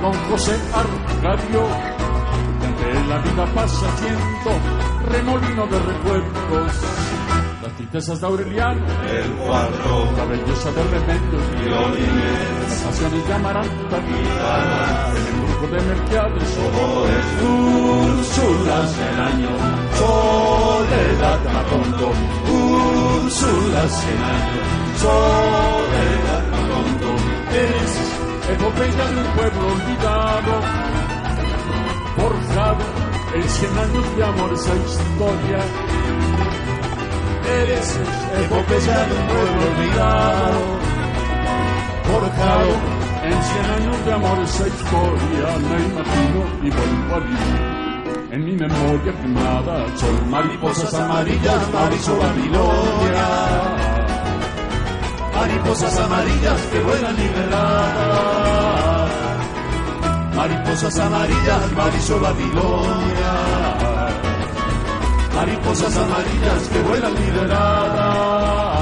Con José Arcadio. Donde la vida pasa siendo remolino de recuerdos. Las tristezas de Aureliano, el cuadro, la belleza de Remedios, violines, las pasiones de Amaranta, guitarras, el grupo de Merquiades, colores, Úrsulas del año, soledad Macondo, Úrsulas en año, soledad Macondo, eres epopeya de un pueblo olvidado, forjado en cien años de amor esa historia. Eres epopeya de un pueblo olvidado, forjado en cien años de amor esa historia. Me imagino y vuelvo a vivir en mi memoria quemada sol mariposas amarillas, Marisol Babilonia. Mariposas amarillas que vuelan liberadas. Mariposas amarillas, Marisol Babilonia. Mariposas amarillas que vuelan liberadas.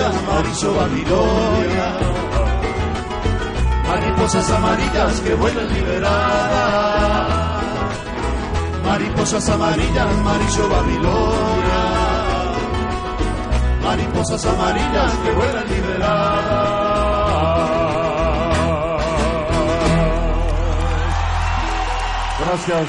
Amarillas, Babilonia. Mariposas amarillas que vuelan liberadas. Mariposas amarillas, amarillo Babilonia. Mariposas amarillas que vuelan liberadas. Gracias.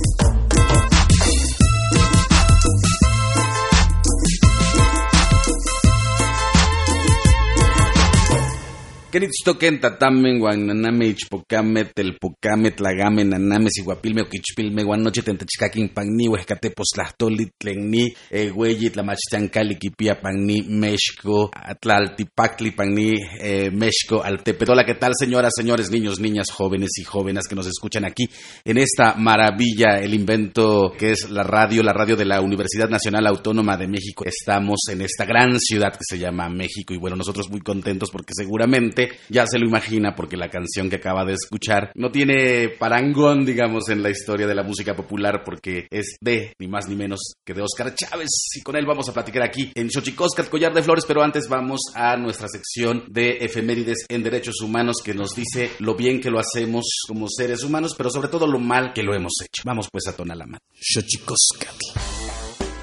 Queritztoquen tatamen, guananame, ichpocamet, telpocamet, tlagame, naname, siguapilme, oquichpilme, guanoche, tentachcaquin, pagni, huescatepos, tlahtoli, tlenni, egueyi, tlamachtancali, kipia, pagni, mexco, tlaltipacli, pagni, eh, mexco, altepetola. ¿Qué tal, señoras, señores, niños, niñas, jóvenes y jóvenes que nos escuchan aquí en esta maravilla, el invento que es la radio, la radio de la Universidad Nacional Autónoma de México? Estamos en esta gran ciudad que se llama México y bueno, nosotros muy contentos porque seguramente ya se lo imagina porque la canción que acaba de escuchar no tiene parangón, digamos, en la historia de la música popular porque es de ni más ni menos que de Oscar Chávez y con él vamos a platicar aquí en Xochicóscat, Collar de Flores, pero antes vamos a nuestra sección de efemérides en derechos humanos que nos dice lo bien que lo hacemos como seres humanos, pero sobre todo lo mal que lo hemos hecho. Vamos pues a Tonalámatl. Xochicóscat.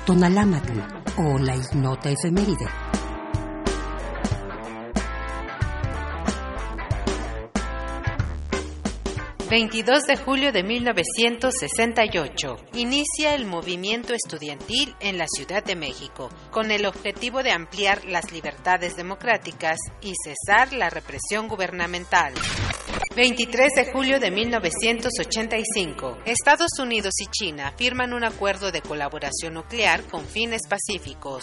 Tonalámatl o la ignota efeméride. 22 de julio de 1968. Inicia el movimiento estudiantil en la Ciudad de México, con el objetivo de ampliar las libertades democráticas y cesar la represión gubernamental. 23 de julio de 1985. Estados Unidos y China firman un acuerdo de colaboración nuclear con fines pacíficos.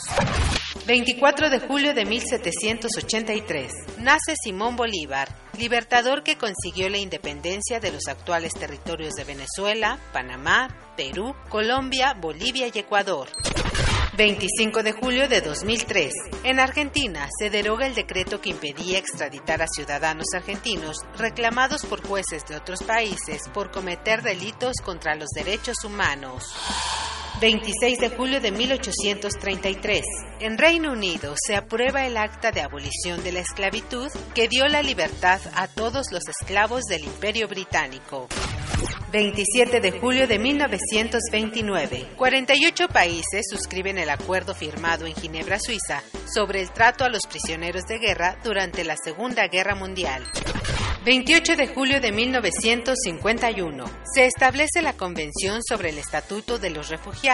24 de julio de 1783. Nace Simón Bolívar, libertador que consiguió la independencia de los actuales territorios de Venezuela, Panamá, Perú, Colombia, Bolivia y Ecuador. 25 de julio de 2003. En Argentina se deroga el decreto que impedía extraditar a ciudadanos argentinos reclamados por jueces de otros países por cometer delitos contra los derechos humanos. 26 de julio de 1833. En Reino Unido se aprueba el acta de abolición de la esclavitud que dio la libertad a todos los esclavos del Imperio Británico. 27 de julio de 1929. 48 países suscriben el acuerdo firmado en Ginebra, Suiza, sobre el trato a los prisioneros de guerra durante la Segunda Guerra Mundial. 28 de julio de 1951. Se establece la Convención sobre el Estatuto de los Refugiados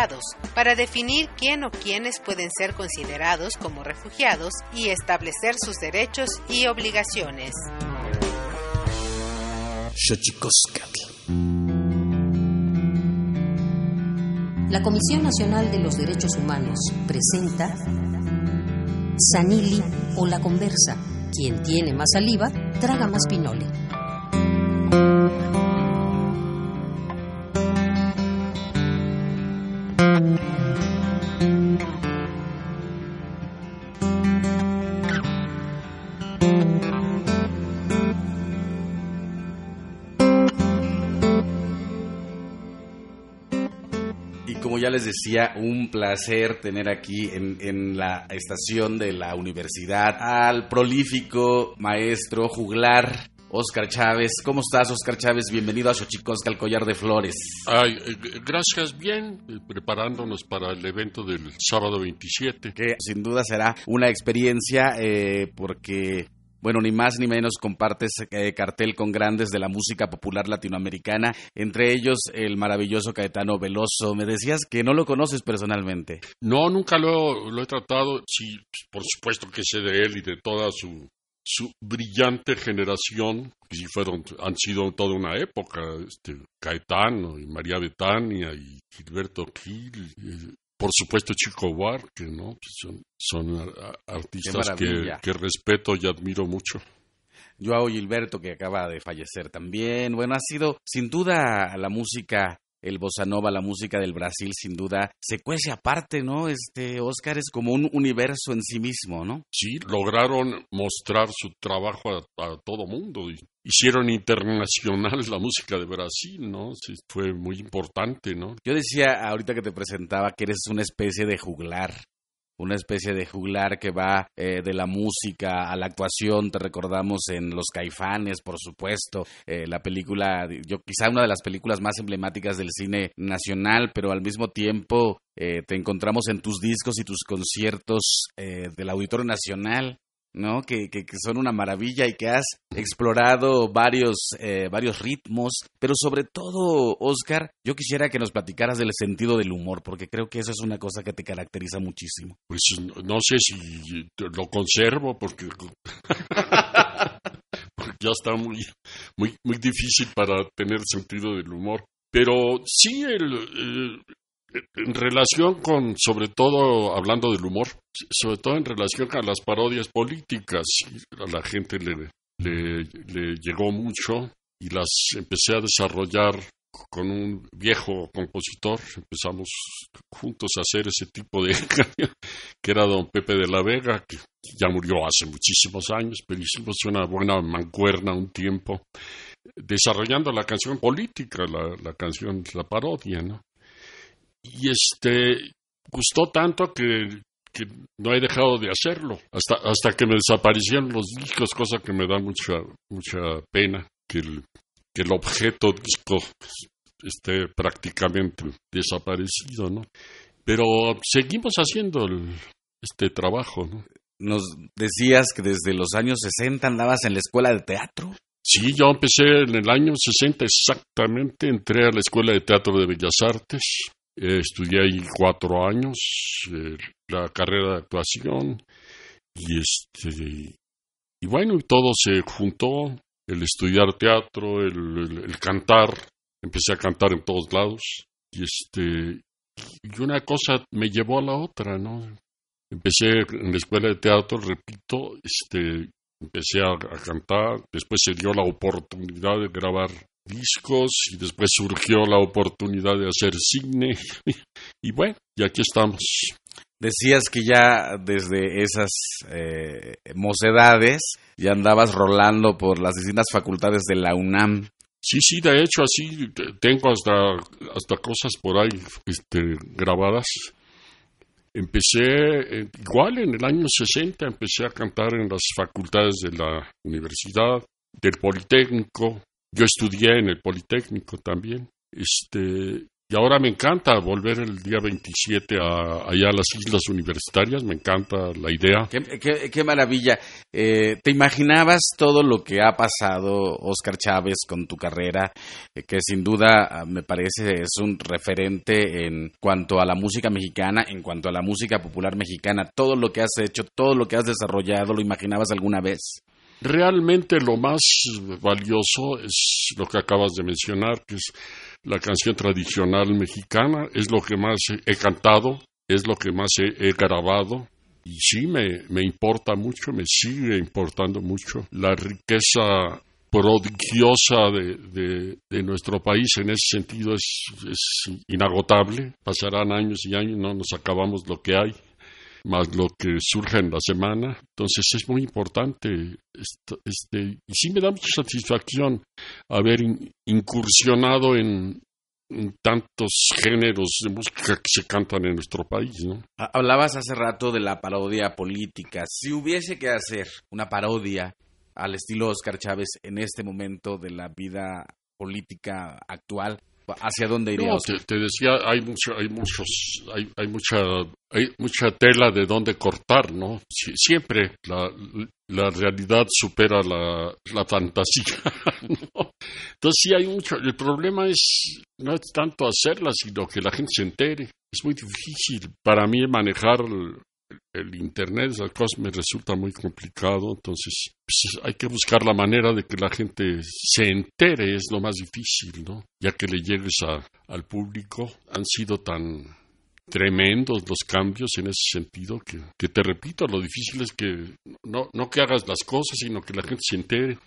para definir quién o quiénes pueden ser considerados como refugiados y establecer sus derechos y obligaciones. La Comisión Nacional de los Derechos Humanos presenta Sanili o la conversa. Quien tiene más saliva, traga más pinole. Ya les decía, un placer tener aquí en, en, la estación de la universidad al prolífico maestro juglar. Oscar Chávez, ¿cómo estás, Oscar Chávez? Bienvenido a Xochicosca, el collar de flores. Ay, eh, gracias, bien, eh, preparándonos para el evento del sábado 27. Que sin duda será una experiencia eh, porque bueno, ni más ni menos compartes eh, cartel con grandes de la música popular latinoamericana, entre ellos el maravilloso Caetano Veloso. Me decías que no lo conoces personalmente. No, nunca lo, lo he tratado. Sí, por supuesto que sé de él y de toda su, brillante generación, que fueron, han sido toda una época, este, Caetano y María Betania y Gilberto Gil, y, por supuesto Chico Buarque, ¿no? Son, son artistas que, que respeto y admiro mucho. Joao Gilberto, que acaba de fallecer también. Bueno, ha sido sin duda la música el bossa nova, la música del Brasil, sin duda, se cuece aparte, ¿no? Este Oscar es como un universo en sí mismo, ¿no? Sí, lograron mostrar su trabajo a, todo mundo. Hicieron internacional la música de Brasil, ¿no? Sí, fue muy importante, ¿no? Yo decía ahorita que te presentaba que eres una especie de juglar una especie de juglar que va eh, de la música a la actuación. Te recordamos en Los Caifanes, por supuesto, eh, la película, yo quizá una de las películas más emblemáticas del cine nacional, pero al mismo tiempo eh, te encontramos en tus discos y tus conciertos del Auditorio Nacional. ¿No? Que, que, son una maravilla y que has explorado varios, eh, varios ritmos, pero sobre todo, Oscar, yo quisiera que nos platicaras del sentido del humor, porque creo que eso es una cosa que te caracteriza muchísimo. Pues no sé si lo conservo, porque, ya está muy, muy, muy difícil para tener sentido del humor. Pero sí, el, en relación con, sobre todo hablando del humor, sobre todo en relación con las parodias políticas, a la gente le, le, llegó mucho y las empecé a desarrollar con un viejo compositor, empezamos juntos a hacer ese tipo de que era don Pepe de la Vega, que ya murió hace muchísimos años, pero hicimos una buena mancuerna un tiempo, desarrollando la canción política, la, la canción, la parodia, ¿no? Y este gustó tanto que, no he dejado de hacerlo hasta hasta que me desaparecieron los discos cosa que me da mucha mucha pena que el, que el objeto disco esté prácticamente desaparecido no pero seguimos haciendo este trabajo no nos decías que desde los años 60 andabas en la escuela de teatro. Sí, yo empecé en el año 60 exactamente, entré a la Escuela de Teatro de Bellas Artes estudié ahí cuatro años eh, la carrera de actuación y este y bueno y todo se juntó el estudiar teatro el, cantar empecé a cantar en todos lados y este y una cosa me llevó a la otra no empecé en la escuela de teatro repito este empecé a cantar después se dio la oportunidad de grabar discos y después surgió la oportunidad de hacer cine y bueno, y aquí estamos. Decías que ya desde esas eh, mocedades ya andabas rolando por las distintas facultades de la UNAM. Sí, sí, de hecho así tengo hasta, hasta cosas por ahí este, grabadas. Empecé, eh, igual en el año 60, empecé a cantar en las facultades de la universidad, del Politécnico, yo estudié en el Politécnico también. Este, y ahora me encanta volver el día 27 a, allá a las islas universitarias, me encanta la idea. Qué, maravilla. Eh, ¿Te imaginabas todo lo que ha pasado, Oscar Chávez, con tu carrera? Eh, que sin duda ah, me parece es un referente en cuanto a la música mexicana, en cuanto a la música popular mexicana. Todo lo que has hecho, todo lo que has desarrollado, ¿lo imaginabas alguna vez? Realmente lo más valioso es lo que acabas de mencionar, que es la canción tradicional mexicana, es lo que más he cantado, es lo que más he, grabado, y sí me, me, importa mucho, me sigue importando mucho la riqueza prodigiosa de, de, nuestro país. En ese sentido es, es, inagotable. Pasarán años y años, no nos acabamos lo que hay más lo que surge en la semana. Entonces es muy importante este, y sí me da mucha satisfacción haber incursionado en, tantos géneros de música que se cantan en nuestro país. Hablabas hace rato de la parodia política. Si hubiese que hacer una parodia al estilo Oscar Chávez en este momento de la vida política actual, hacia dónde iría. No, te, decía, hay mucho, hay muchos, hay, hay mucha, hay mucha tela de dónde cortar, ¿no? siempre la, la realidad supera la, la fantasía. Entonces sí hay mucho. El problema es no es tanto hacerla, sino que la gente se entere. Es muy difícil para mí manejar el Internet, esas cosas me resulta muy complicado, entonces pues, hay que buscar la manera de que la gente se entere, es lo más difícil, ¿no? Ya que le llegues al público, han sido tan tremendos los cambios en ese sentido que, que te repito, lo difícil es que no, no que hagas las cosas, sino que la gente se entere.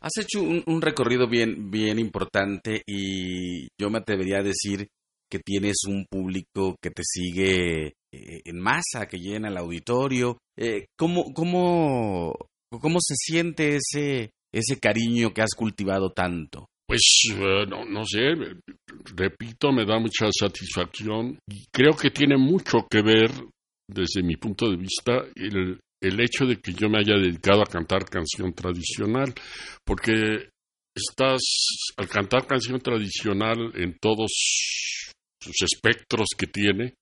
Has hecho un, un, recorrido bien, bien importante y yo me atrevería a decir que tienes un público que te sigue eh, en masa, que llena el auditorio. Eh, ¿cómo, cómo, ¿Cómo se siente ese, ese cariño que has cultivado tanto? Pues uh, no, no, sé, repito, me da mucha satisfacción y creo que tiene mucho que ver, desde mi punto de vista, el, el hecho de que yo me haya dedicado a cantar canción tradicional, porque estás al cantar canción tradicional en todos sus espectros que tiene,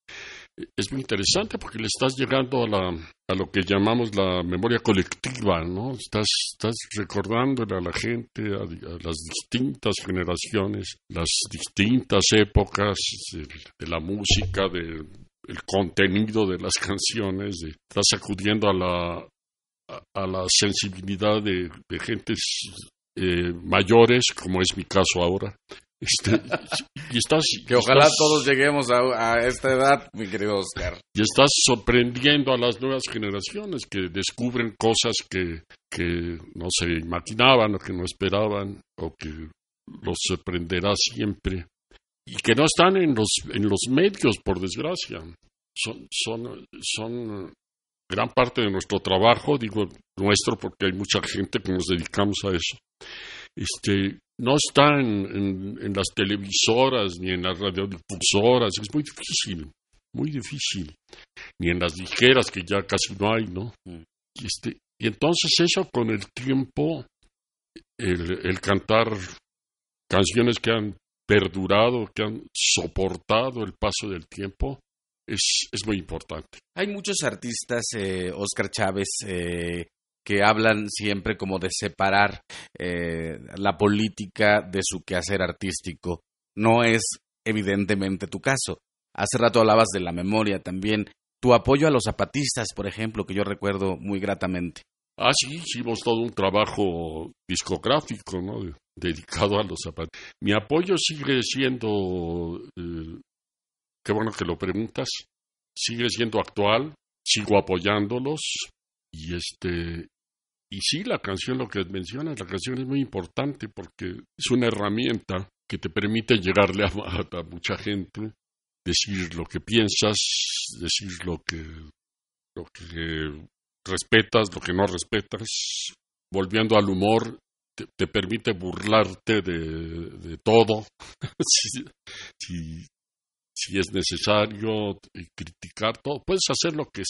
es muy interesante porque le estás llegando a, la, a lo que llamamos la memoria colectiva, ¿no? Estás, estás recordándole a la gente, a, las distintas generaciones, las distintas épocas de, la música, del contenido de las canciones, estás acudiendo a la, a, la sensibilidad de, de gentes eh, mayores, como es mi caso ahora, este, y estás, que ojalá todos lleguemos a, esta edad, mi querido Oscar. Y estás sorprendiendo a las nuevas generaciones que descubren cosas que, que no se imaginaban o que no esperaban o que los sorprenderá siempre y que no están en los, en los medios, por desgracia. Son, son, son gran parte de nuestro trabajo, digo nuestro porque hay mucha gente que nos dedicamos a eso. Este, no está en, en, las televisoras ni en las radiodifusoras, es muy difícil, muy difícil, ni en las ligeras que ya casi no hay, ¿no? Mm. Y, este, y entonces eso con el tiempo, el, el cantar canciones que han perdurado, que han soportado el paso del tiempo, es, es muy importante. Hay muchos artistas, eh, Oscar Chávez, eh, que hablan siempre como de separar eh, la política de su quehacer artístico. No es evidentemente tu caso. Hace rato hablabas de la memoria también. Tu apoyo a los zapatistas, por ejemplo, que yo recuerdo muy gratamente. Ah, sí, hicimos todo un trabajo discográfico, ¿no? Dedicado a los zapatistas. Mi apoyo sigue siendo, eh, qué bueno que lo preguntas, sigue siendo actual, sigo apoyándolos y este y sí, la canción, lo que mencionas, la canción es muy importante porque es una herramienta que te permite llegarle a, mucha gente, decir lo que piensas, decir lo que, lo que respetas, lo que no respetas. Volviendo al humor, te, permite burlarte de, de todo. si, si, si, es necesario criticar todo, puedes hacer lo que,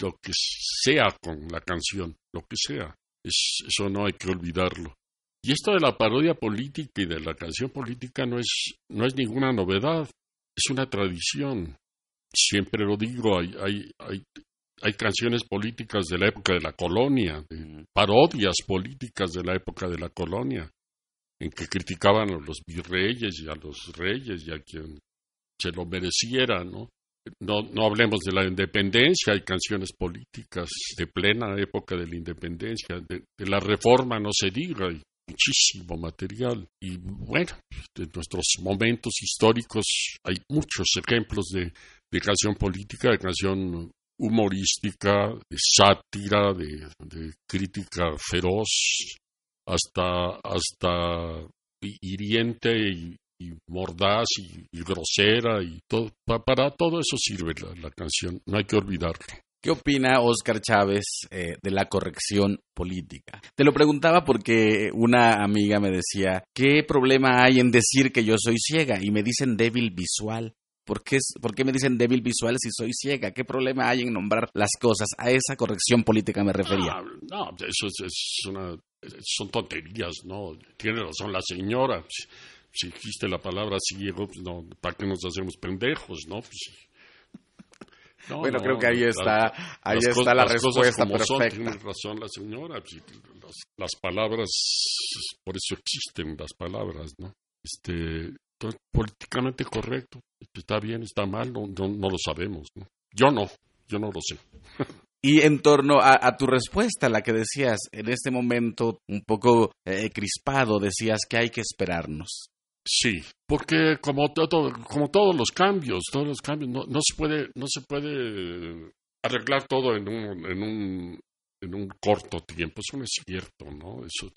lo que sea con la canción, lo que sea eso no hay que olvidarlo. Y esto de la parodia política y de la canción política no es, no es ninguna novedad, es una tradición. Siempre lo digo, hay, hay, hay, hay canciones políticas de la época de la colonia, parodias políticas de la época de la colonia, en que criticaban a los virreyes y a los reyes y a quien se lo mereciera, ¿no? No, no hablemos de la independencia, hay canciones políticas de plena época de la independencia, de, la reforma no se diga, hay muchísimo material. Y bueno, de nuestros momentos históricos hay muchos ejemplos de, de canción política, de canción humorística, de sátira, de, crítica feroz, hasta, hasta hiriente y, y mordaz y, grosera y todo. para todo eso sirve la, canción, no hay que olvidarlo. ¿Qué opina Oscar Chávez eh, de la corrección política? Te lo preguntaba porque una amiga me decía, ¿qué problema hay en decir que yo soy ciega? Y me dicen débil visual. ¿Por qué, ¿Por qué me dicen débil visual si soy ciega? ¿Qué problema hay en nombrar las cosas? A esa corrección política me refería. Ah, no, eso es, una, son tonterías, ¿no? Tiene razón la señora si existe la palabra ciego, pues no, ¿para qué nos hacemos pendejos, no? Pues, bueno, creo que ahí está, ahí está la respuesta perfecta. tiene razón la señora. Pues, las, palabras, por eso existen las palabras, ¿no? Este, políticamente correcto, está bien, está mal, no, no, lo sabemos, ¿no? Yo no, yo no lo sé. Y en torno a, tu respuesta, la que decías en este momento un poco eh, crispado, decías que hay que esperarnos. Sí, porque como todo, como todos los cambios, todos los cambios, no, no se puede, no se puede arreglar todo en un, en un, en un corto tiempo. Eso no es cierto, ¿no? Eso,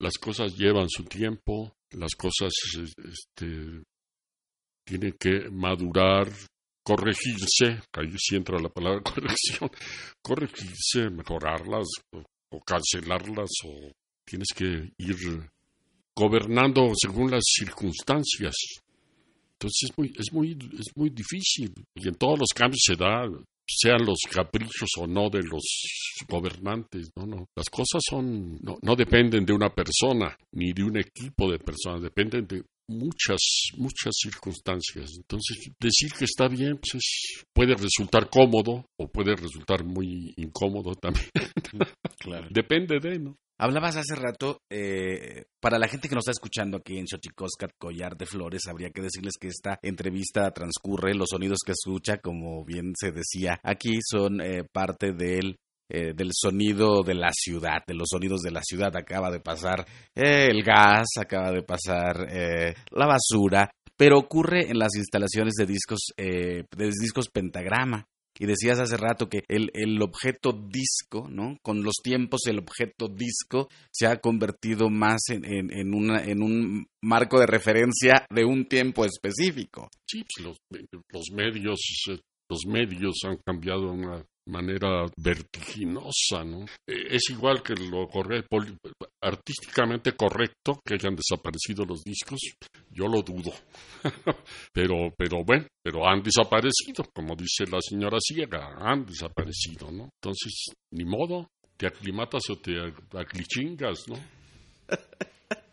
las cosas llevan su tiempo, las cosas este, tienen que madurar, corregirse, ahí sí entra la palabra corrección, corregirse, mejorarlas o, cancelarlas o tienes que ir gobernando según las circunstancias. Entonces es muy, es muy, es muy difícil y en todos los cambios se da, sean los caprichos o no de los gobernantes, no, no. Las cosas son, no, no dependen de una persona ni de un equipo de personas, dependen de muchas, muchas circunstancias. Entonces, decir que está bien pues puede resultar cómodo o puede resultar muy incómodo también. claro. Depende de, ¿no? Hablabas hace rato, eh, para la gente que nos está escuchando aquí en Xochicoscat, Collar de Flores, habría que decirles que esta entrevista transcurre, los sonidos que escucha, como bien se decía aquí, son eh, parte del eh, del sonido de la ciudad, de los sonidos de la ciudad. Acaba de pasar eh, el gas, acaba de pasar eh, la basura, pero ocurre en las instalaciones de discos, de discos pentagrama. Y decías hace rato que el, el, objeto disco, ¿no? Con los tiempos el objeto disco se ha convertido más en, en, una, en un marco de referencia de un tiempo específico. Sí, pues los, los medios los medios han cambiado una manera vertiginosa, ¿no? E, es igual que lo artísticamente correcto que hayan desaparecido los discos, yo lo dudo. pero, pero bueno, pero han desaparecido, como dice la señora ciega, han desaparecido, ¿no? Entonces, ni modo, te aclimatas o te aclichingas, ¿no?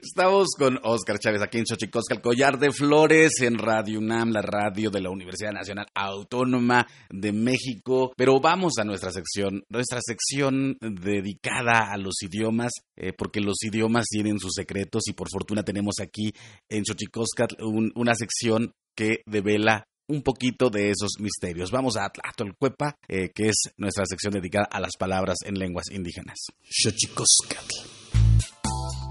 Estamos con Oscar Chávez aquí en Xochicosca, el collar de flores en Radio UNAM, la radio de la Universidad Nacional Autónoma de México. Pero vamos a nuestra sección, nuestra sección dedicada a los idiomas, eh, porque los idiomas tienen sus secretos y por fortuna tenemos aquí en Xochicosca una sección que devela un poquito de esos misterios. Vamos a Tlachtolcuepa, eh, que es nuestra sección dedicada a las palabras en lenguas indígenas. Xochicoscatl.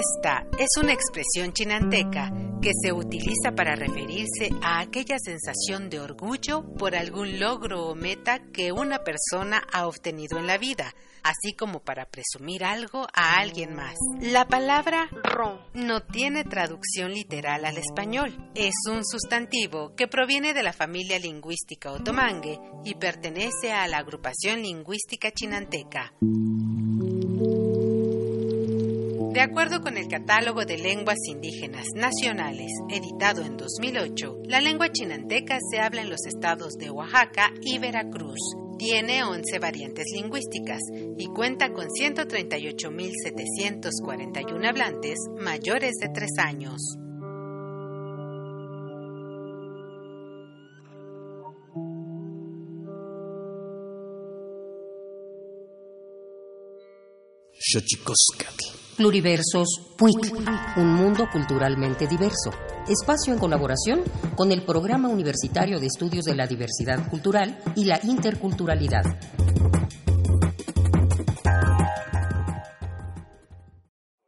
Esta es una expresión chinanteca que se utiliza para referirse a aquella sensación de orgullo por algún logro o meta que una persona ha obtenido en la vida, así como para presumir algo a alguien más. La palabra ron no tiene traducción literal al español. Es un sustantivo que proviene de la familia lingüística otomangue y pertenece a la agrupación lingüística chinanteca. De acuerdo con el Catálogo de Lenguas Indígenas Nacionales, editado en 2008, la lengua chinanteca se habla en los estados de Oaxaca y Veracruz. Tiene 11 variantes lingüísticas y cuenta con 138.741 hablantes mayores de 3 años. Pluriversos PUIC, un mundo culturalmente diverso. Espacio en colaboración con el Programa Universitario de Estudios de la Diversidad Cultural y la Interculturalidad.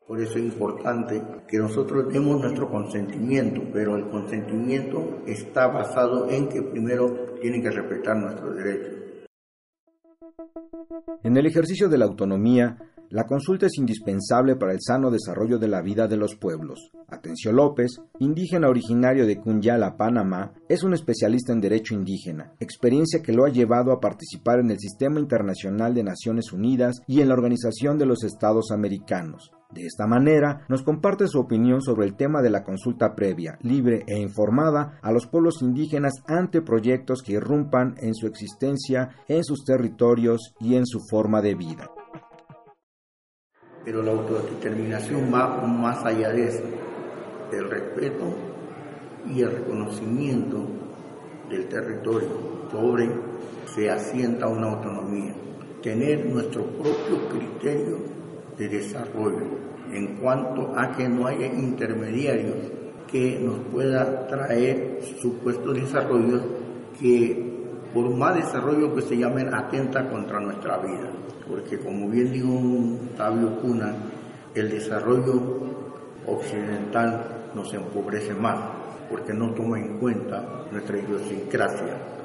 Por eso es importante que nosotros demos nuestro consentimiento, pero el consentimiento está basado en que primero tienen que respetar nuestros derechos. En el ejercicio de la autonomía, la consulta es indispensable para el sano desarrollo de la vida de los pueblos. Atencio López, indígena originario de Cunyala, Panamá, es un especialista en derecho indígena, experiencia que lo ha llevado a participar en el Sistema Internacional de Naciones Unidas y en la Organización de los Estados Americanos. De esta manera, nos comparte su opinión sobre el tema de la consulta previa, libre e informada a los pueblos indígenas ante proyectos que irrumpan en su existencia, en sus territorios y en su forma de vida pero la autodeterminación va más allá de eso, el respeto y el reconocimiento del territorio sobre se asienta una autonomía, tener nuestro propio criterio de desarrollo en cuanto a que no haya intermediarios que nos pueda traer supuestos desarrollos que por más desarrollo que se llamen atenta contra nuestra vida. Porque como bien dijo sabio Cuna, el desarrollo occidental nos empobrece más porque no toma en cuenta nuestra idiosincrasia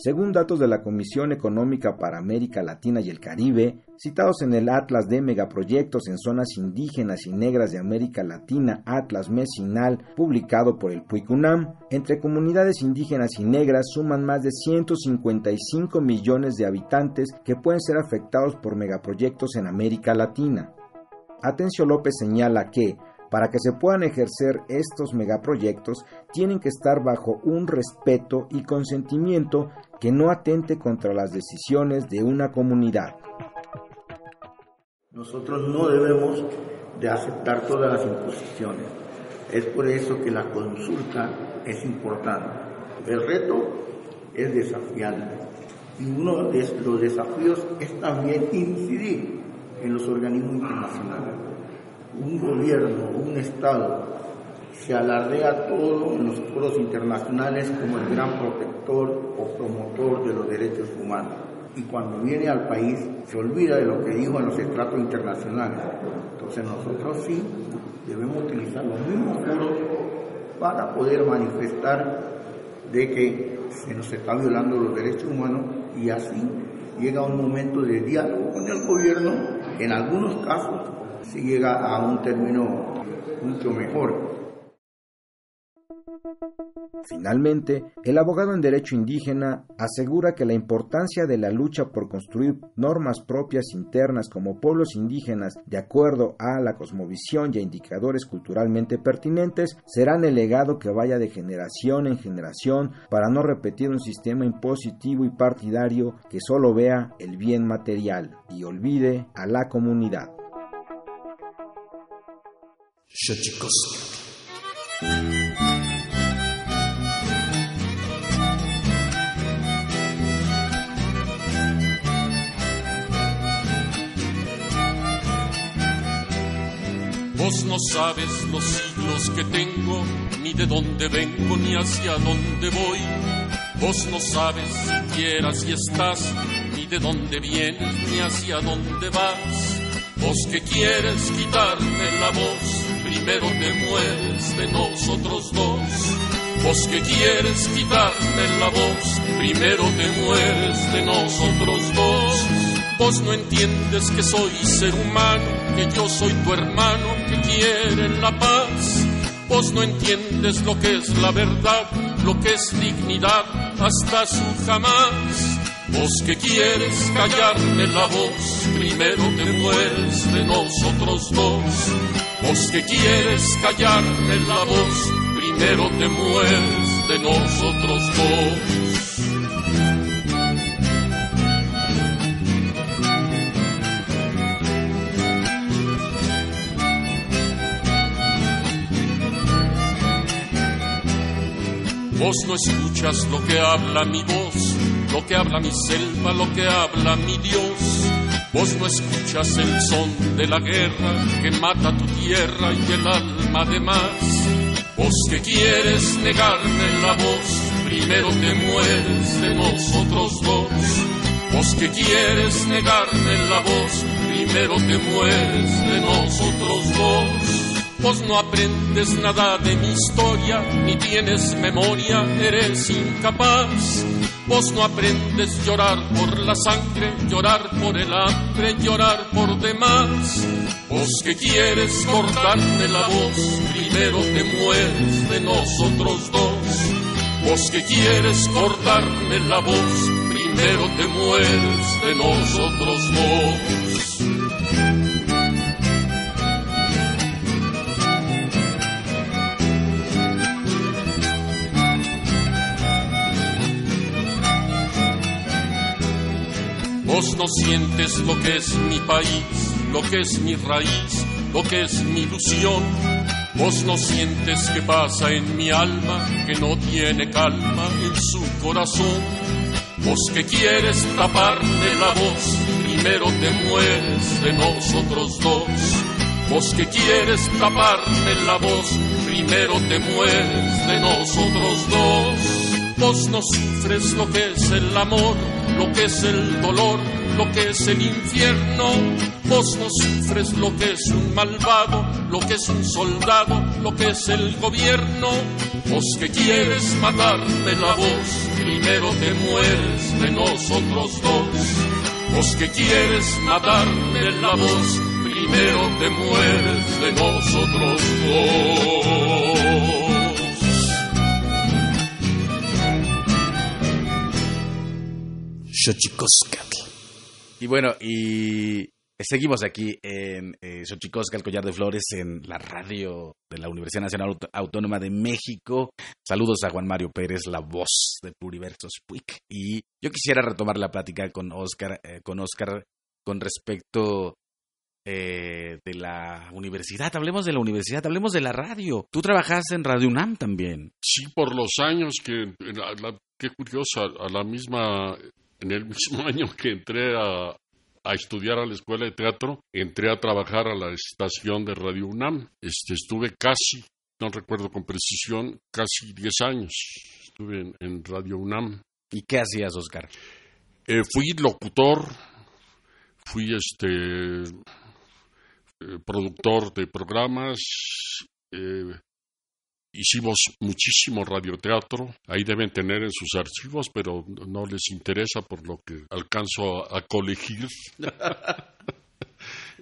según datos de la Comisión Económica para América Latina y el Caribe, citados en el Atlas de Megaproyectos en Zonas Indígenas y Negras de América Latina, Atlas Mesinal, publicado por el PUICUNAM, entre comunidades indígenas y negras suman más de 155 millones de habitantes que pueden ser afectados por megaproyectos en América Latina. Atencio López señala que, para que se puedan ejercer estos megaproyectos, tienen que estar bajo un respeto y consentimiento que no atente contra las decisiones de una comunidad. Nosotros no debemos de aceptar todas las imposiciones. Es por eso que la consulta es importante. El reto es desafiante y uno de los desafíos es también incidir en los organismos internacionales un gobierno, un Estado, se alardea todo en los foros internacionales como el gran protector o promotor de los derechos humanos. Y cuando viene al país se olvida de lo que dijo en los estratos internacionales. Entonces nosotros sí debemos utilizar los mismos foros para poder manifestar de que se nos está violando los derechos humanos y así llega un momento de diálogo con el gobierno, en algunos casos si llega a un término mucho mejor. Finalmente, el abogado en derecho indígena asegura que la importancia de la lucha por construir normas propias internas como pueblos indígenas de acuerdo a la cosmovisión y a indicadores culturalmente pertinentes serán el legado que vaya de generación en generación para no repetir un sistema impositivo y partidario que solo vea el bien material y olvide a la comunidad. Vos no sabes los siglos que tengo, ni de dónde vengo, ni hacia dónde voy. Vos no sabes siquiera si estás, ni de dónde vienes, ni hacia dónde vas. Vos que quieres quitarme la voz, primero te mueres de nosotros dos. Vos que quieres quitarme la voz, primero te mueres de nosotros dos. Vos no entiendes que soy ser humano, que yo soy tu hermano, que quiere la paz. Vos no entiendes lo que es la verdad, lo que es dignidad, hasta su jamás. Vos que quieres callarme la voz, primero te mueres de nosotros dos. Vos que quieres callarme la voz, primero te mueres de nosotros dos. Vos no escuchas lo que habla mi voz, lo que habla mi selva, lo que habla mi Dios. Vos no escuchas el son de la guerra que mata tu tierra y el alma de más. Vos que quieres negarme la voz, primero te mueres de nosotros dos. Vos que quieres negarme la voz, primero te mueres de nosotros dos. Vos no aprendes nada de mi historia, ni tienes memoria, eres incapaz. Vos no aprendes llorar por la sangre, llorar por el hambre, llorar por demás. Vos que quieres cortarme la voz, primero te mueres de nosotros dos. Vos que quieres cortarme la voz, primero te mueres de nosotros dos. Vos no sientes lo que es mi país, lo que es mi raíz, lo que es mi ilusión. Vos no sientes que pasa en mi alma, que no tiene calma en su corazón. Vos que quieres taparme la voz, primero te mueres de nosotros dos. Vos que quieres taparme la voz, primero te mueres de nosotros dos. Vos no sufres lo que es el amor, lo que es el dolor, lo que es el infierno. Vos no sufres lo que es un malvado, lo que es un soldado, lo que es el gobierno. Vos que quieres matarme la voz, primero te mueres de nosotros dos. Vos que quieres matarme la voz, primero te mueres de nosotros dos. Xochicoscatl. Y bueno, y seguimos aquí en eh, Xochicosca, el collar de flores, en la radio de la Universidad Nacional Aut- Autónoma de México. Saludos a Juan Mario Pérez, la voz de Pluriversos Puig. Y yo quisiera retomar la plática con Oscar, eh, con Oscar con respecto eh, de la universidad. Hablemos de la universidad, hablemos de la radio. Tú trabajaste en Radio UNAM también. Sí, por los años que, la- la- qué curioso, a la misma, en el mismo año que entré a, a estudiar a la escuela de teatro, entré a trabajar a la estación de Radio UNAM. Este, estuve casi, no recuerdo con precisión, casi 10 años. Estuve en, en Radio UNAM. ¿Y qué hacías, Oscar? Eh, fui locutor, fui este eh, productor de programas, eh, hicimos muchísimo radioteatro, ahí deben tener en sus archivos, pero no les interesa por lo que alcanzo a, a colegir.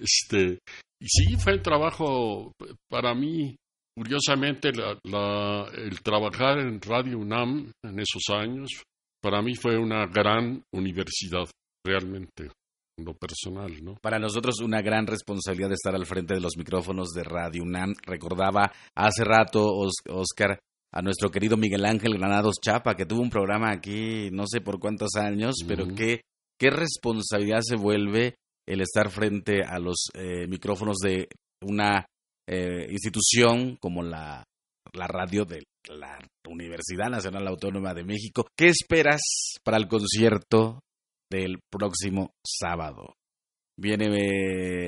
este, y sí, fue el trabajo para mí. Curiosamente, la- la- el trabajar en Radio UNAM en esos años, para mí fue una gran universidad, realmente, en lo personal, ¿no? Para nosotros una gran responsabilidad de estar al frente de los micrófonos de Radio UNAM. Recordaba hace rato, Os- Oscar, a nuestro querido Miguel Ángel Granados Chapa, que tuvo un programa aquí no sé por cuántos años, pero qué, qué responsabilidad se vuelve el estar frente a los eh, micrófonos de una eh, institución como la, la radio de la Universidad Nacional Autónoma de México. ¿Qué esperas para el concierto del próximo sábado? Viene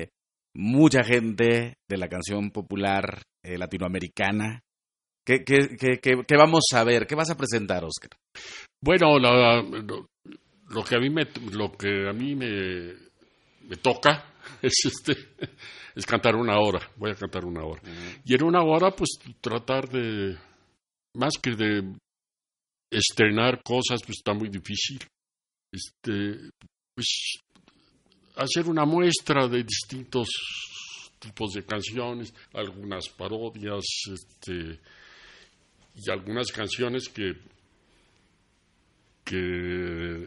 eh, mucha gente de la canción popular eh, latinoamericana. ¿Qué, qué, qué, qué- qué vamos a ver? ¿Qué vas a presentar, Oscar? Bueno, la- lo, lo que a mí me lo que a mí me, me toca es este es cantar una hora. Voy a cantar una hora. Y en una hora, pues tratar de más que de estrenar cosas, pues está muy difícil. Este, pues hacer una muestra de distintos tipos de canciones, algunas parodias, este, y algunas canciones que que,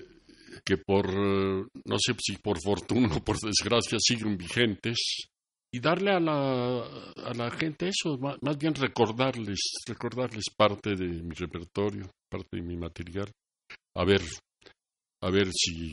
que por, no sé si por fortuna o por desgracia siguen vigentes, y darle a la, a la gente eso, más bien recordarles, recordarles parte de mi repertorio, parte de mi material, a ver, a ver si,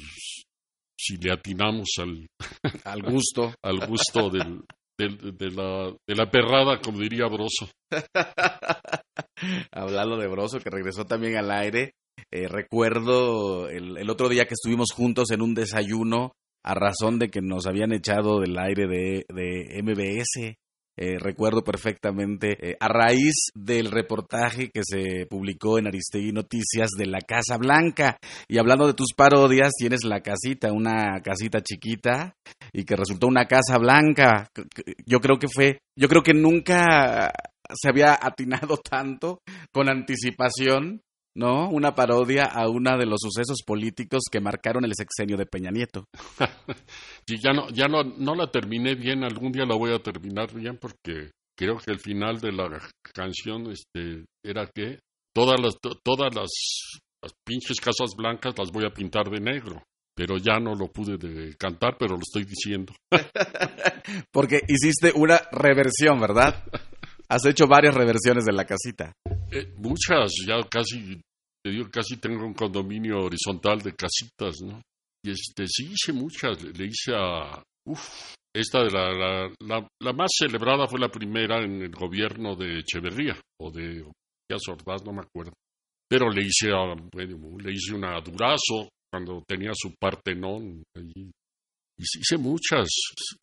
si le atinamos al, Al gusto. al gusto del, del- de, la, de la perrada, como diría Broso. Hablando de Broso, que regresó también al aire. eh, recuerdo el, el otro día que estuvimos juntos en un desayuno a razón de que nos habían echado del aire de, de MBS. Eh, recuerdo perfectamente, eh, a raíz del reportaje que se publicó en Aristegui Noticias de la Casa Blanca. Y hablando de tus parodias, tienes la casita, una casita chiquita, y que resultó una Casa Blanca. Yo creo que fue, yo creo que nunca se había atinado tanto con anticipación, ¿no? Una parodia a una de los sucesos políticos que marcaron el sexenio de Peña Nieto. Y ya no, ya no, no la terminé bien, algún día la voy a terminar bien porque creo que el final de la canción este, era que todas las, to- todas las, las pinches casas blancas las voy a pintar de negro. Pero ya no lo pude de cantar, pero lo estoy diciendo. Porque hiciste una reversión, ¿verdad? Has hecho varias reversiones de la casita. Eh, muchas, ya casi, te digo, casi tengo un condominio horizontal de casitas, ¿no? Y este, sí hice muchas, le, hice a, uf, esta de la, la, la, más celebrada fue la primera en el gobierno de Echeverría o de Ordaz, no me acuerdo. Pero le hice a, le hice una Durazo cuando tenía su parte non allí. Hice muchas,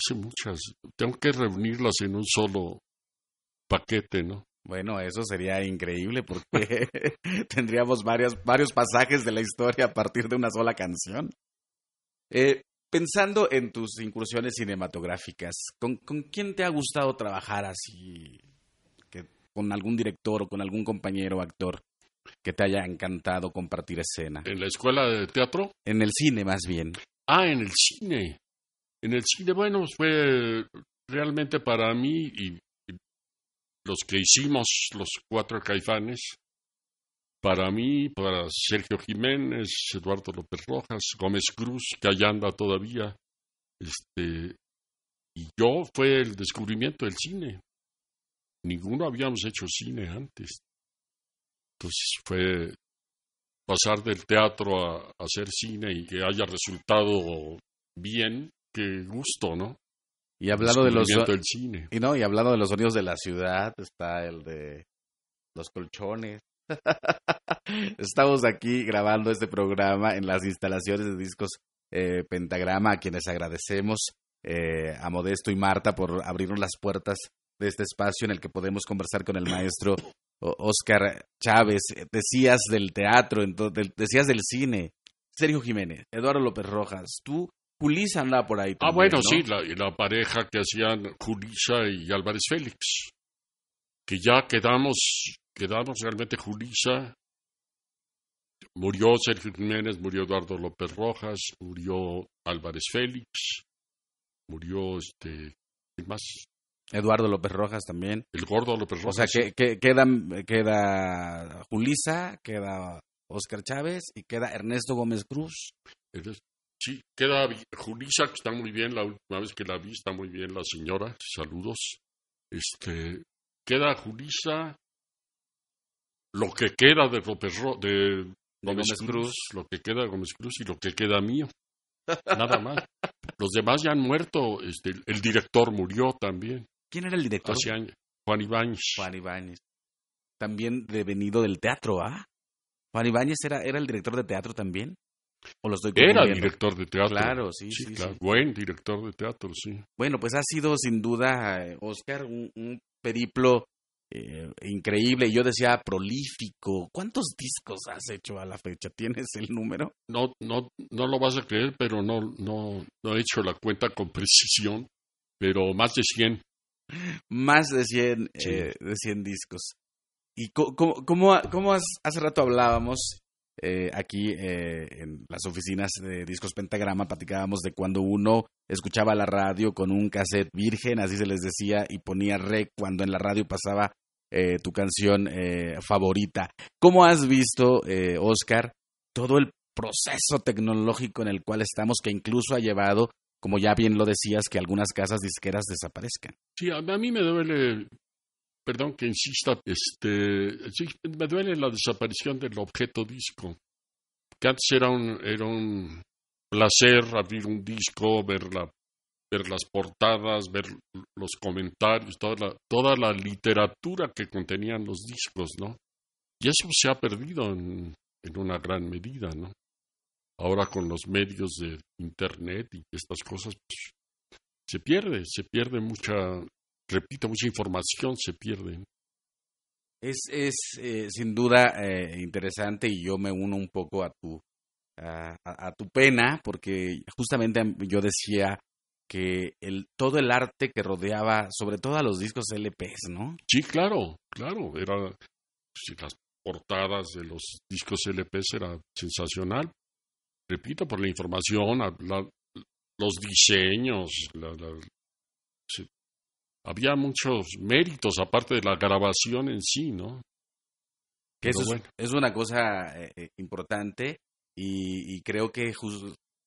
hice muchas. Tengo que reunirlas en un solo paquete, ¿no? Bueno, eso sería increíble porque tendríamos varios, varios pasajes de la historia a partir de una sola canción. Eh, pensando en tus incursiones cinematográficas, ¿con, ¿con, quién te ha gustado trabajar así? Que, ¿Con algún director o con algún compañero actor que te haya encantado compartir escena? ¿En la escuela de teatro? En el cine, más bien. Ah, en el cine. En el cine, bueno, fue realmente para mí y los que hicimos los cuatro caifanes, para mí, para Sergio Jiménez, Eduardo López Rojas, Gómez Cruz, que allá anda todavía, este, y yo fue el descubrimiento del cine. Ninguno habíamos hecho cine antes. Entonces fue pasar del teatro a, hacer cine y que haya resultado bien, qué gusto, ¿no? Y hablando de los del cine. Y no, y hablando de los sonidos de la ciudad, está el de los colchones. Estamos aquí grabando este programa en las instalaciones de discos eh, Pentagrama, a quienes agradecemos eh, a Modesto y Marta por abrirnos las puertas de este espacio en el que podemos conversar con el maestro Oscar Chávez. Decías del teatro, decías del cine. Sergio Jiménez, Eduardo López Rojas, tú Julisa andaba por ahí. ah, bueno, sí, la, la, pareja que hacían Julisa y Álvarez Félix. Que ya quedamos, quedamos realmente Julisa. Murió Sergio Jiménez, murió Eduardo López Rojas, murió Álvarez Félix, murió este. ¿Quién más? Eduardo López Rojas también. El gordo López Rojas. O sea, que, que queda, queda Julisa, queda Oscar Chávez y queda Ernesto Gómez Cruz. Sí, queda Julisa, que está muy bien, la última vez que la vi, está muy bien la señora, saludos. Este, queda Julisa, lo que queda de López de Gómez, Cruz, lo que queda de Gómez Cruz y lo que queda mío. Nada más. Los demás ya han muerto, este, el director murió también. ¿Quién era el director? Hace años. Juan Ibáñez. Juan Ibáñez. También devenido del teatro, ¿ah? Juan Ibáñez era, era el director de teatro también. Era director de teatro. Claro, sí, sí, Buen director de teatro, sí. Bueno, pues ha sido sin duda, Oscar, un, periplo eh, increíble. Yo decía prolífico. ¿Cuántos discos has hecho a la fecha? ¿Tienes el número? No, no, no lo vas a creer, pero no, no, no he hecho la cuenta con precisión. Pero más de 100. Más de 100, eh, de 100 discos. ¿Y cómo, cómo, hace rato hablábamos eh, aquí eh, en las oficinas de Discos Pentagrama platicábamos de cuando uno escuchaba la radio con un cassette virgen, así se les decía, y ponía rec cuando en la radio pasaba eh, tu canción favorita. ¿Cómo has visto, Oscar, todo el proceso tecnológico en el cual estamos que incluso ha llevado, como ya bien lo decías, que algunas casas disqueras desaparezcan? Sí, a mí me duele perdón que insista, este, me duele la desaparición del objeto disco, que antes era un, era un placer abrir un disco, ver, ver las portadas, ver los comentarios, toda la, toda la literatura que contenían los discos, ¿no? Y eso se ha perdido en, en una gran medida, ¿no? Ahora con los medios de Internet y estas cosas, pues, se pierde, se pierde mucha repito, mucha información se pierde. Es, es eh, sin duda eh, interesante y yo me uno un poco a tu, a, tu pena porque justamente yo decía que el, todo el arte que rodeaba, sobre todo a los discos LPs, ¿no? Sí, claro, claro, era las portadas de los discos LPs era sensacional. Repito, por la información, los diseños, la, había muchos méritos aparte de la grabación en sí, ¿no? eso es, una cosa eh, eh, importante y, creo que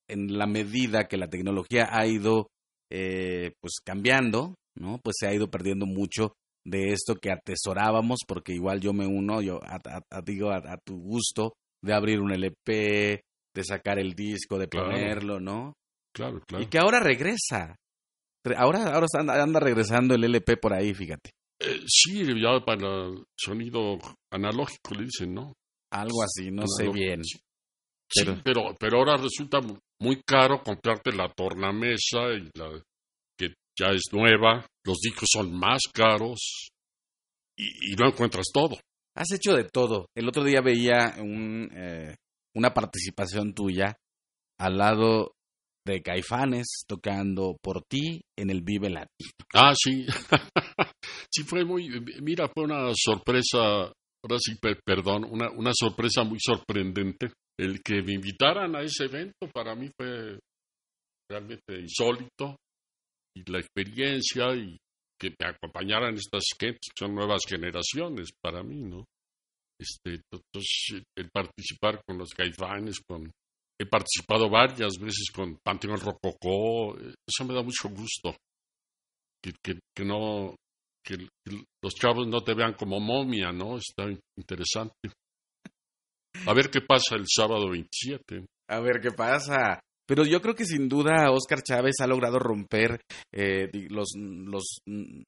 en la medida que la tecnología ha ido eh, pues cambiando, ¿no? Pues se ha ido perdiendo mucho de esto que atesorábamos, porque igual yo me uno, yo a, digo a, tu gusto de abrir un LP, de sacar el disco, de ponerlo, ¿no? Claro, claro. Y que ahora regresa, Ahora, ahora anda, regresando el LP por ahí, fíjate. Eh, sí, ya para sonido analógico le dicen, ¿no? Algo así, no sé bien. Sí. Pero... pero, ahora resulta muy caro comprarte la tornamesa y la que ya es nueva, los discos son más caros y, no encuentras todo. Has hecho de todo. El otro día veía un, eh, una participación tuya al lado de Caifanes tocando por ti en el Vive Latino. Ah, sí. sí, fue muy. Mira, fue una sorpresa. Ahora sí, perdón, una, una sorpresa muy sorprendente. El que me invitaran a ese evento para mí fue realmente insólito. Y la experiencia y que me acompañaran estas que son nuevas generaciones para mí, ¿no? Este, entonces, el participar con los caifanes, con he participado varias veces con Panteón Rococó, eso me da mucho gusto. Que, que, no, que, los chavos no te vean como momia, ¿no? Está interesante. A ver qué pasa el sábado 27. A ver qué pasa. Pero yo creo que sin duda Oscar Chávez ha logrado romper eh, los, los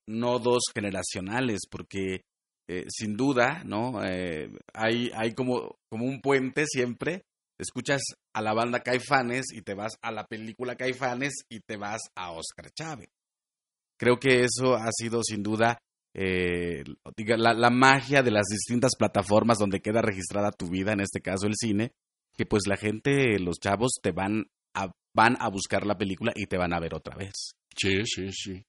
nodos generacionales, porque eh, sin duda, ¿no? Eh, hay, hay como, como un puente siempre escuchas a la banda Caifanes y te vas a la película Caifanes y te vas a Oscar Chávez. Creo que eso ha sido sin duda eh, la, magia de las distintas plataformas donde queda registrada tu vida, en este caso el cine, que pues la gente, los chavos te van a, van a buscar la película y te van a ver otra vez. Sí, sí, sí.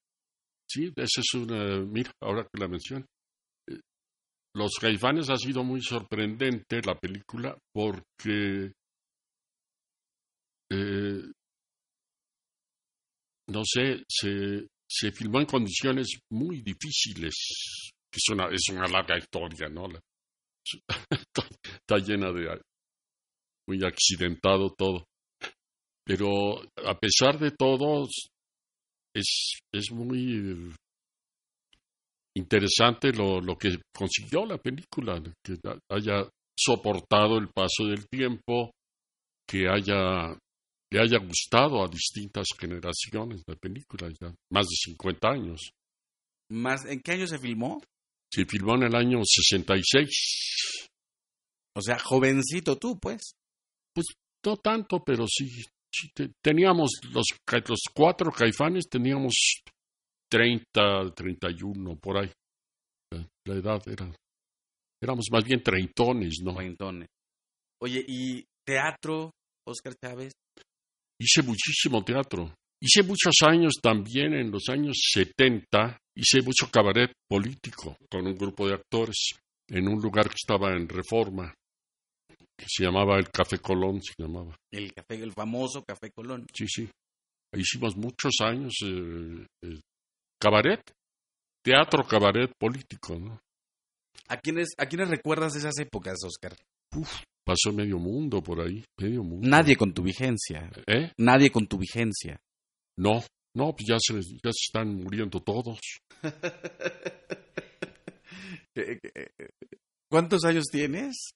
Sí, esa es una, mira, ahora que la menciono. Eh, los Caifanes ha sido muy sorprendente la película porque eh, no sé, se, se filmó en condiciones muy difíciles. Es una, es una larga historia, ¿no? está llena de... muy accidentado todo. Pero a pesar de todo, es, es muy interesante lo, lo que consiguió la película, que haya soportado el paso del tiempo, que haya le haya gustado a distintas generaciones de películas, ya más de 50 años. ¿Más, ¿En qué año se filmó? Se filmó en el año 66. O sea, jovencito tú, pues. Pues no tanto, pero sí. teníamos los, los cuatro caifanes, teníamos 30, 31, por ahí. La, edad era. Éramos más bien treintones, ¿no? Treintones. Oye, ¿y teatro, Oscar Chávez? Hice muchísimo teatro. Hice muchos años también, en los años 70, hice mucho cabaret político con un grupo de actores en un lugar que estaba en Reforma, que se llamaba el Café Colón, se llamaba. El, café, el famoso Café Colón. Sí, sí. Hicimos muchos años eh, eh, cabaret, teatro cabaret político, ¿no? ¿A quiénes, ¿A quiénes recuerdas de esas épocas, Oscar? Uf, Pasó medio mundo por ahí, medio mundo. Nadie con tu vigencia. ¿Eh? Nadie con tu vigencia. No, no, pues ya se, ya se están muriendo todos. ¿Cuántos años tienes?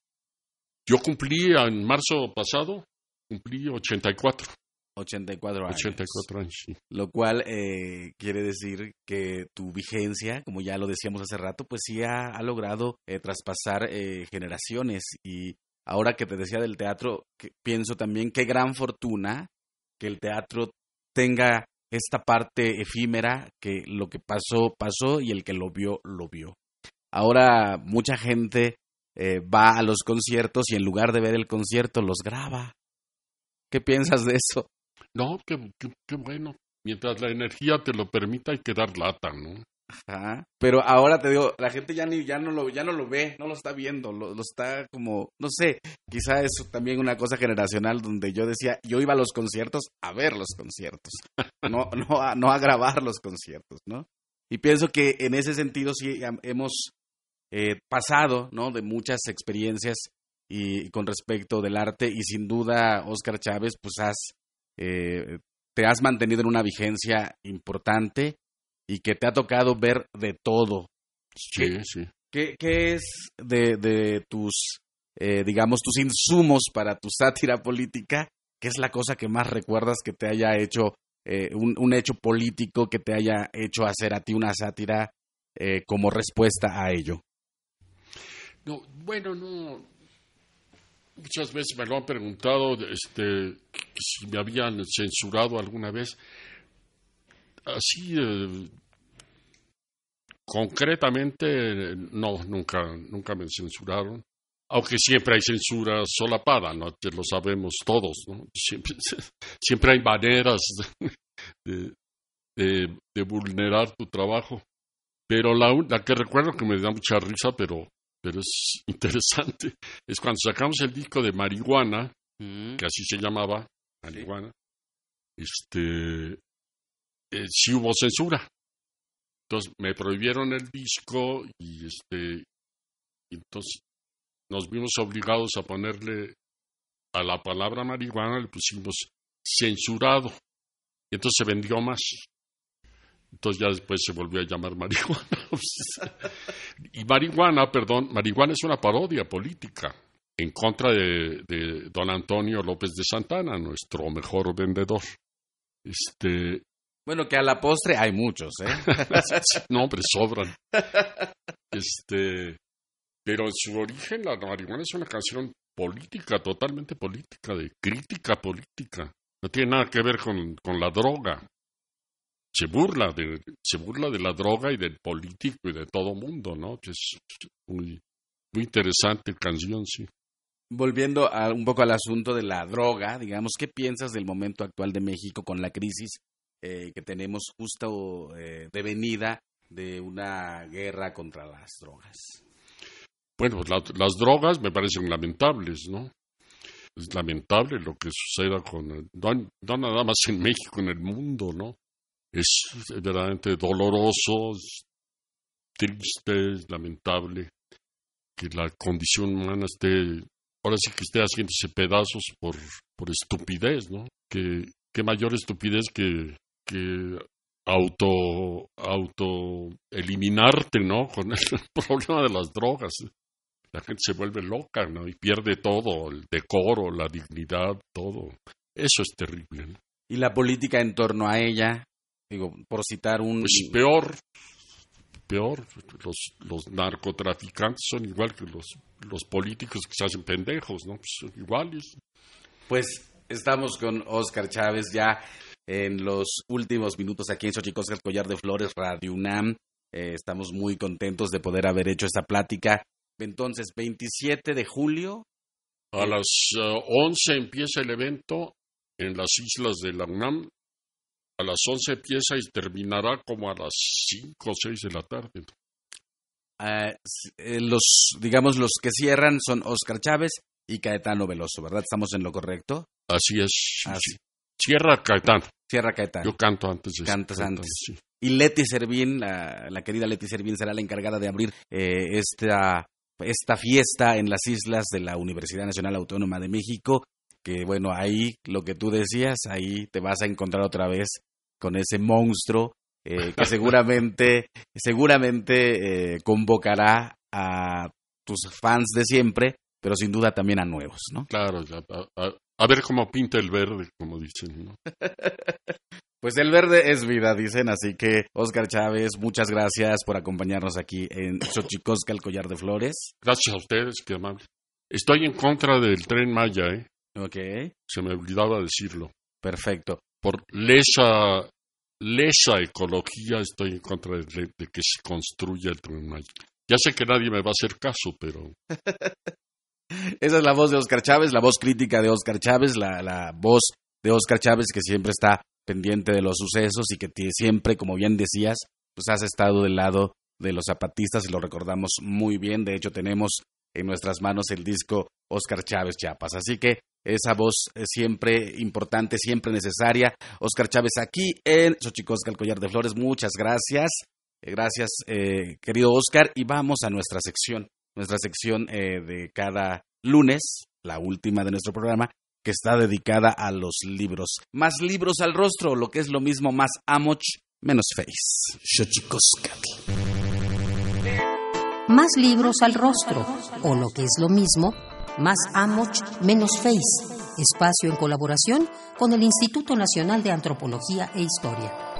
Yo cumplí en marzo pasado, cumplí 84. 84 años. 84 años, sí. Lo cual eh, quiere decir que tu vigencia, como ya lo decíamos hace rato, pues sí ha, logrado eh, traspasar eh, generaciones y ahora que te decía del teatro, pienso también qué gran fortuna que el teatro tenga esta parte efímera, que lo que pasó, pasó y el que lo vio, lo vio. Ahora mucha gente eh, va a los conciertos y en lugar de ver el concierto los graba. ¿Qué piensas de eso? No, qué, qué bueno. Mientras la energía te lo permita hay que dar lata, ¿no? Ajá. Pero ahora te digo, la gente ya ni ya no lo ya no lo ve, no lo está viendo, lo, está como, no sé, quizá es también una cosa generacional donde yo decía, yo iba a los conciertos a ver los conciertos, no no a, no a grabar los conciertos, ¿no? Y pienso que en ese sentido sí hemos eh, pasado, ¿no? De muchas experiencias y con respecto del arte y sin duda Oscar Chávez, pues has eh, te has mantenido en una vigencia importante y que te ha tocado ver de todo. Sí, sí. ¿Qué, qué es de, de tus, eh, digamos, tus insumos para tu sátira política? ¿Qué es la cosa que más recuerdas que te haya hecho eh, un, hecho político que te haya hecho hacer a ti una sátira eh, como respuesta a ello. No, bueno, no. Muchas veces me lo han preguntado este, si me habían censurado alguna vez. Así, eh, concretamente, no, nunca, nunca me censuraron aunque siempre hay censura solapada, ¿no? Que lo sabemos todos, ¿no? Siempre, siempre hay maneras de, de, vulnerar tu trabajo. Pero la, la, que recuerdo que me da mucha risa, pero, pero es interesante, es cuando sacamos el disco de Marihuana, mm. que así se llamaba, Marihuana, este, eh, hubo censura. Entonces me prohibieron el disco y este, entonces nos vimos obligados a ponerle a la palabra marihuana, le pusimos censurado. Y entonces se vendió más. Entonces ya después se volvió a llamar marihuana. y marihuana, perdón, marihuana es una parodia política en contra de, de, don Antonio López de Santana, nuestro mejor vendedor. Este. Bueno, que a la postre hay muchos, ¿eh? no, hombre, sobran. Este. Pero en su origen la marihuana es una canción política, totalmente política, de crítica política. No tiene nada que ver con, con la droga. Se burla, de, se burla de la droga y del político y de todo mundo, ¿no? Es muy, muy interesante canción, sí. Volviendo a, un poco al asunto de la droga, digamos, ¿qué piensas del momento actual de México con la crisis eh, que tenemos justo eh, de venida de una guerra contra las drogas? Bueno, las drogas me parecen lamentables, ¿no? Es lamentable lo que suceda con, no, nada más en México, en el mundo, ¿no? Es verdaderamente doloroso, triste, es lamentable que la condición humana esté, ahora sí que esté haciéndose pedazos por, por estupidez, ¿no? Que, qué mayor estupidez que, que auto, auto eliminarte, ¿no? Con el problema de las drogas la gente se vuelve loca, ¿no? Y pierde todo, el decoro, la dignidad, todo. Eso es terrible, ¿no? Y la política en torno a ella, digo, por citar un... Pues peor, peor. Los, los narcotraficantes son igual que los, los políticos que se hacen pendejos, ¿no? Pues son iguales. Pues estamos con Oscar Chávez ya en los últimos minutos aquí en Xochicosca, el Collar de Flores, Radio UNAM. Eh, estamos muy contentos de poder haber hecho esta plática entonces, 27 de julio. A las 11 eh, empieza el evento en las islas de la UNAM. A las 11 empieza y terminará como a las 5 o 6 de la tarde. Ah, eh, los, digamos, los que cierran son Oscar Chávez y Caetano Veloso, ¿verdad? ¿Estamos en lo correcto? Así es. Así. Cierra Caetano. Cierra Caetano. Yo canto antes. De Cantas antes. Y Leti Servín, la, la, querida Leti Servín, será la encargada de abrir eh, esta esta fiesta en las islas de la Universidad Nacional Autónoma de México, que bueno, ahí lo que tú decías, ahí te vas a encontrar otra vez con ese monstruo eh, que seguramente, seguramente eh, convocará a tus fans de siempre, pero sin duda también a nuevos, ¿no? Claro, a, a ver cómo pinta el verde, como dicen, ¿no? Pues el verde es vida, dicen, así que Oscar Chávez, muchas gracias por acompañarnos aquí en Xochicosca, el collar de flores. Gracias a ustedes, qué amable. Estoy en contra del tren Maya, ¿eh? Ok. Se me olvidaba decirlo. Perfecto. Por lesa, lesa ecología estoy en contra de, que se construya el tren Maya. Ya sé que nadie me va a hacer caso, pero... Esa es la voz de Oscar Chávez, la voz crítica de Oscar Chávez, la, la voz de Oscar Chávez que siempre está pendiente de los sucesos y que siempre, como bien decías, pues has estado del lado de los zapatistas y lo recordamos muy bien. De hecho, tenemos en nuestras manos el disco Oscar Chávez Chiapas. Así que esa voz es siempre importante, siempre necesaria. Oscar Chávez aquí en Xochicosca, el collar de flores. Muchas gracias. Eh, gracias, eh, querido Oscar. Y vamos a nuestra sección, nuestra sección eh, de cada lunes, la última de nuestro programa, que está dedicada a los libros. Más libros al rostro, lo que es lo mismo, más amoch, menos face. Más libros al rostro, o lo que es lo mismo, más amoch, menos face. espacio en colaboración con el Instituto Nacional de Antropología e Historia.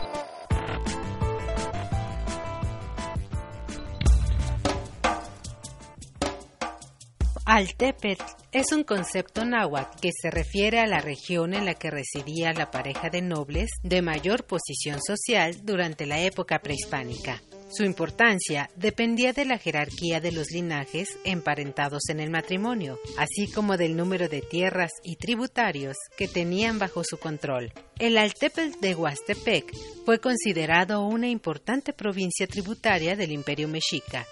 Altepetl es un concepto náhuatl que se refiere a la región en la que residía la pareja de nobles de mayor posición social durante la época prehispánica. Su importancia dependía de la jerarquía de los linajes emparentados en el matrimonio, así como del número de tierras y tributarios que tenían bajo su control. El Altepetl de Huastepec fue considerado una importante provincia tributaria del Imperio Mexica,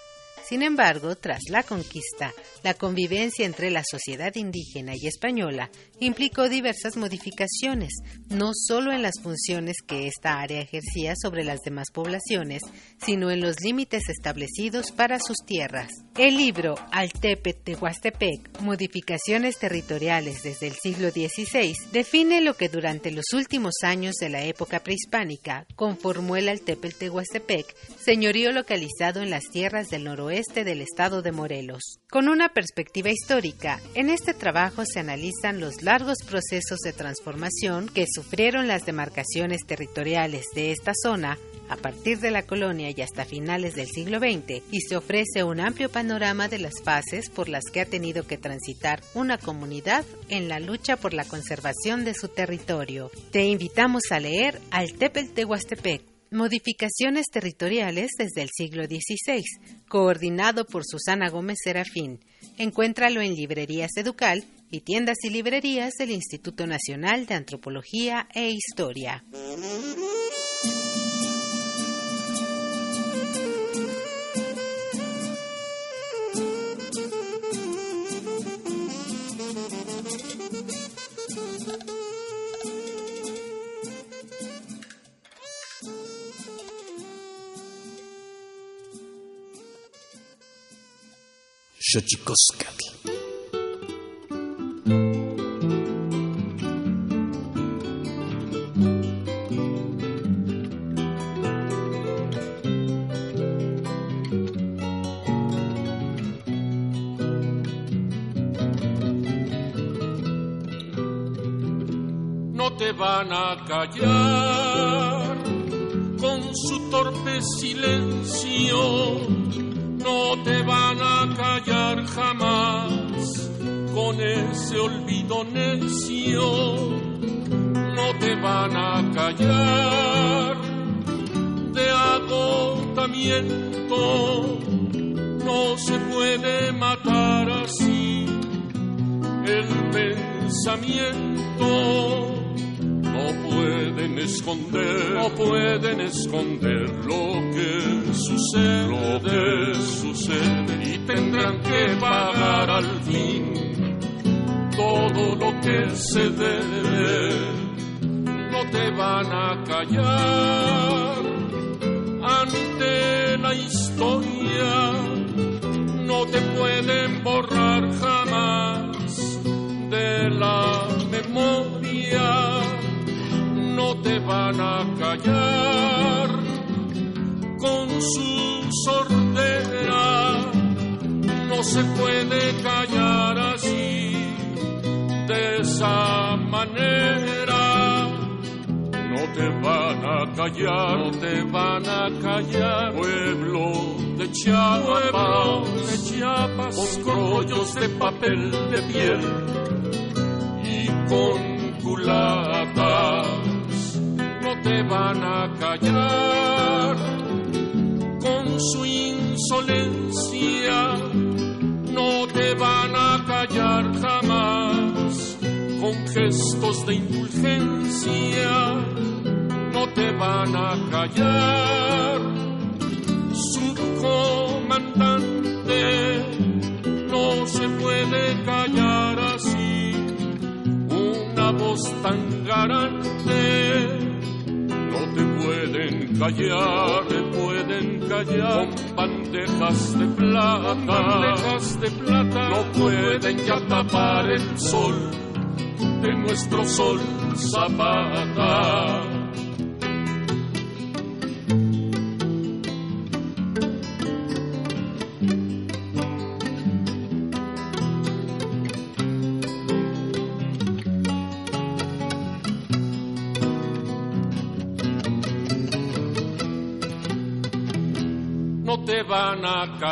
sin embargo, tras la conquista, la convivencia entre la sociedad indígena y española implicó diversas modificaciones, no solo en las funciones que esta área ejercía sobre las demás poblaciones, sino en los límites establecidos para sus tierras. El libro Altepet de Huastepec, Modificaciones territoriales desde el siglo XVI, define lo que durante los últimos años de la época prehispánica conformó el Altepet de Huastepec, señorío localizado en las tierras del noroeste del estado de Morelos. Con una perspectiva histórica, en este trabajo se analizan los largos procesos de transformación que sufrieron las demarcaciones territoriales de esta zona a partir de la colonia y hasta finales del siglo XX y se ofrece un amplio panorama de las fases por las que ha tenido que transitar una comunidad en la lucha por la conservación de su territorio. Te invitamos a leer Al Tepel de Huastepec Modificaciones territoriales desde el siglo XVI, coordinado por Susana Gómez Serafín. Encuéntralo en librerías Educal y tiendas y librerías del Instituto Nacional de Antropología e Historia. Xochicoscatl. Van a callar con su torpe silencio. No te van a callar jamás con ese olvido necio, no te van a callar de agotamiento, no se puede matar así el pensamiento pueden esconder, no pueden esconder lo que sucede, lo que sucede y tendrán que pagar al fin todo lo que se debe. No te van a callar ante la historia, no te pueden borrar jamás de la memoria te van a callar con su sordera. No se puede callar así, de esa manera. No te van a callar, no te van a callar, pueblo de Chiapas, pueblo de Chiapas, con rollos de papel de piel y con culatas te van a callar. Con su insolencia, no te van a callar jamás. Con gestos de indulgencia, no te van a callar. Su comandante no se puede callar así, una voz tan garante callar, te pueden callar con bandejas de plata, bandejas de plata. No pueden ya tapar el sol de nuestro sol zapata.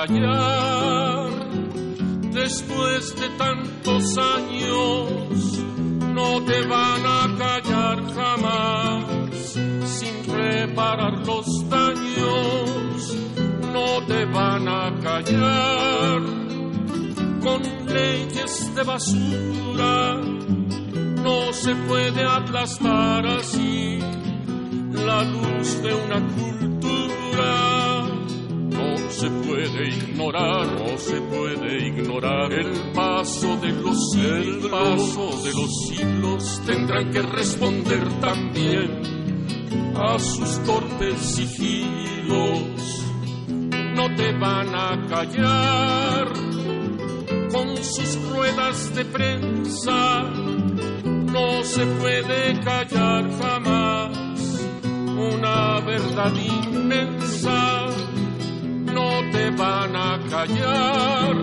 Callar. Después de tantos años, no te van a callar jamás. Sin reparar los daños, no te van a callar. Con leyes de basura, no se puede aplastar así la luz de una cultura. Ignorar, no se puede ignorar el paso de los siglos, el paso de los siglos tendrán que responder también a sus torpes sigilos. No te van a callar con sus ruedas de prensa. No se puede callar jamás una verdad inmensa, no te van a callar,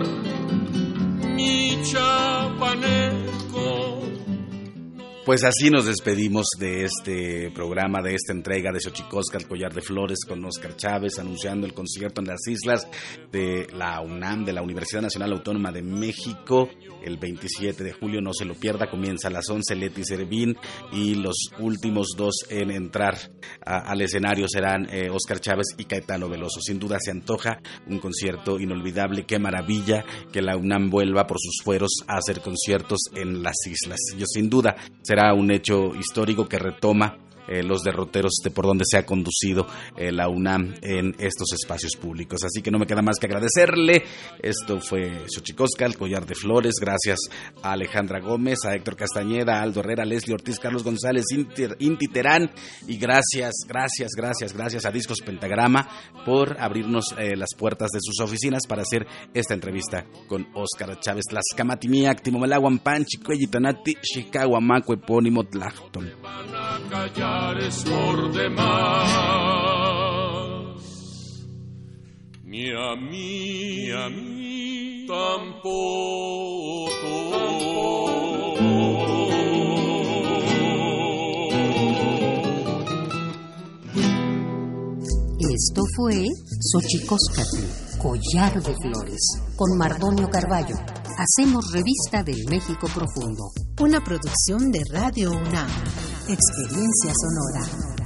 Pues así nos despedimos de este programa, de esta entrega de Xochicosca, el collar de flores, con Oscar Chávez, anunciando el concierto en las islas de la UNAM, de la Universidad Nacional Autónoma de México el 27 de julio, no se lo pierda, comienza a las 11 Leti Servín y los últimos dos en entrar al escenario serán eh, Oscar Chávez y Caetano Veloso. Sin duda se antoja un concierto inolvidable, qué maravilla que la UNAM vuelva por sus fueros a hacer conciertos en las islas. Yo sin duda será un hecho histórico que retoma eh, los derroteros de por donde se ha conducido eh, la UNAM en estos espacios públicos. Así que no me queda más que agradecerle. Esto fue Xochicosca, el collar de flores. Gracias a Alejandra Gómez, a Héctor Castañeda, a Aldo Herrera, Leslie Ortiz, Carlos González, Inti Terán. Y gracias, gracias, gracias, gracias a Discos Pentagrama por abrirnos eh, las puertas de sus oficinas para hacer esta entrevista con Óscar Chávez. Las Camatimiac, Timomelaguan Panchi, Cuellitanati, Chicago, Maco, Epónimo, Tlachton por demás. Ni a mí, ni a mí tampoco. Esto fue Xochicóscatl, Collar de Flores, con Mardonio Carballo. Hacemos revista del México Profundo. Una producción de Radio UNAM. Experiencia sonora.